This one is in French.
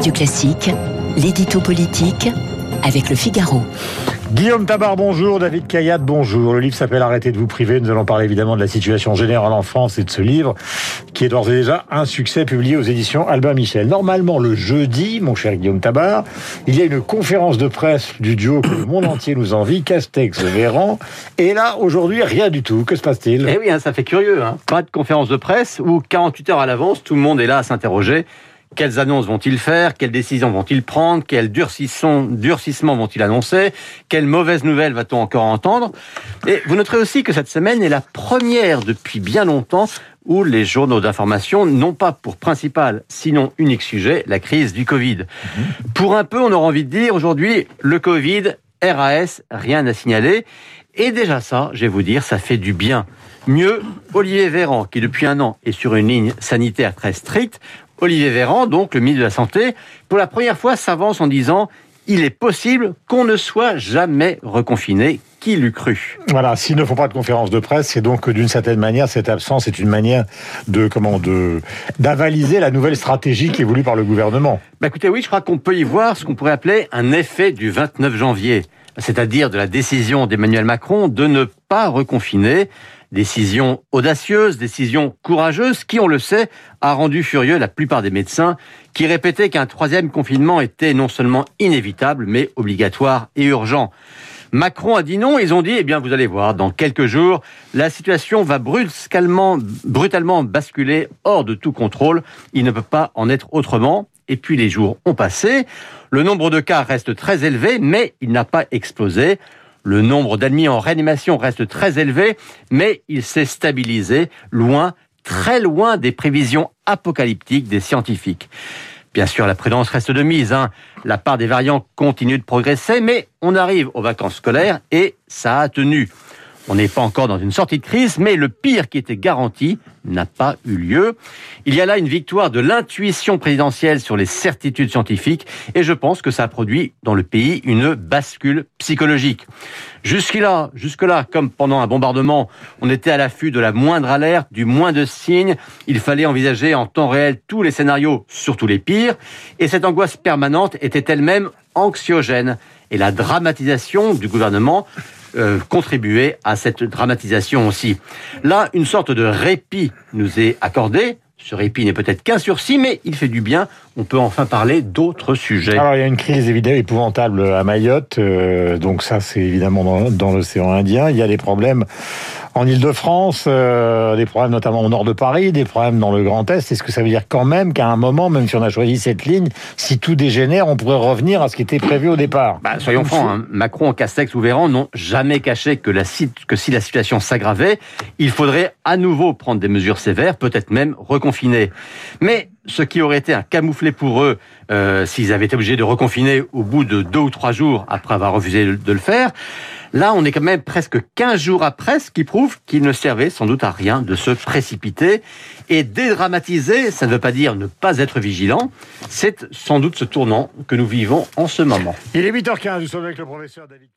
Radio Classique, l'édito politique avec le Figaro. Guillaume Tabar, bonjour. David Kayat, bonjour. Le livre s'appelle Arrêtez de vous priver. Nous allons parler évidemment de la situation générale en France et de ce livre qui est d'ores et déjà un succès publié aux éditions Albin Michel. Normalement, le jeudi, mon cher Guillaume Tabar, il y a une conférence de presse du duo que le monde entier nous envie, Castex Véran. Et là, aujourd'hui, rien du tout. Que se passe-t-il? Eh oui, hein, ça fait curieux. Hein. Pas de conférence de presse où 48 heures à l'avance, tout le monde est là à s'interroger. Quelles annonces vont-ils faire? Quelles décisions vont-ils prendre? Quels durcissements vont-ils annoncer? Quelles mauvaises nouvelles va-t-on encore entendre? Et vous noterez aussi que cette semaine est la première depuis bien longtemps où les journaux d'information n'ont pas pour principal, sinon unique sujet, la crise du Covid. Mhm. Pour un peu, on aura envie de dire aujourd'hui, le Covid, RAS, rien à signaler. Et déjà ça, je vais vous dire, ça fait du bien. Mieux, Olivier Véran, qui depuis un an est sur une ligne sanitaire très stricte, Olivier Véran, donc le ministre de la Santé, pour la première fois s'avance en disant il est possible qu'on ne soit jamais reconfiné. Qui l'eût cru? Voilà, s'ils ne font pas de conférence de presse, c'est donc d'une certaine manière, cette absence est une manière de comment de d'avaliser la nouvelle stratégie qui est voulue par le gouvernement. Bah écoutez, oui, je crois qu'on peut y voir ce qu'on pourrait appeler un effet du 29 janvier, c'est-à-dire de la décision d'Emmanuel Macron de ne pas reconfiner Décision audacieuse, décision courageuse, qui, on le sait, a rendu furieux la plupart des médecins, qui répétaient qu'un troisième confinement était non seulement inévitable, mais obligatoire et urgent. Macron a dit non, ils ont dit, eh bien, vous allez voir, dans quelques jours, la situation va brusquement, brutalement basculer hors de tout contrôle. Il ne peut pas en être autrement. Et puis les jours ont passé. Le nombre de cas reste très élevé, mais il n'a pas explosé. Le nombre d'admis en réanimation reste très élevé, mais il s'est stabilisé loin, très loin des prévisions apocalyptiques des scientifiques. Bien sûr, la prudence reste de mise. Hein. La part des variants continue de progresser, mais on arrive aux vacances scolaires et ça a tenu. On n'est pas encore dans une sortie de crise, mais le pire qui était garanti n'a pas eu lieu. Il y a là une victoire de l'intuition présidentielle sur les certitudes scientifiques et je pense que ça a produit dans le pays une bascule psychologique. Jusque-là, jusque-là, comme pendant un bombardement, on était à l'affût de la moindre alerte, du moindre signe. Il fallait envisager en temps réel tous les scénarios, surtout les pires. Et cette angoisse permanente était elle-même anxiogène. Et la dramatisation du gouvernement euh, contribuer à cette dramatisation aussi. Là, une sorte de répit nous est accordé. Ce répit n'est peut-être qu'un sursis, mais il fait du bien. On peut enfin parler d'autres sujets. Alors, il y a une crise évidemment épouvantable à Mayotte. Euh, donc ça, c'est évidemment dans l'océan Indien. Il y a des problèmes en Ile-de-France, euh, des problèmes notamment au nord de Paris, des problèmes dans le Grand Est. Est-ce que ça veut dire quand même qu'à un moment, même si on a choisi cette ligne, si tout dégénère, on pourrait revenir à ce qui était prévu au départ? Bah, Soyons francs, hein. Macron, Castex ou Véran n'ont jamais caché que, la, que si la situation s'aggravait, il faudrait à nouveau prendre des mesures sévères, peut-être même reconfiner. Mais ce qui aurait été un camouflet pour eux euh, s'ils avaient été obligés de reconfiner au bout de deux ou trois jours après avoir refusé de le faire, Là, on est quand même presque 15 jours après, ce qui prouve qu'il ne servait sans doute à rien de se précipiter. Et dédramatiser, ça ne veut pas dire ne pas être vigilant. C'est sans doute ce tournant que nous vivons en ce moment. Il est 8h15, nous sommes avec le professeur David.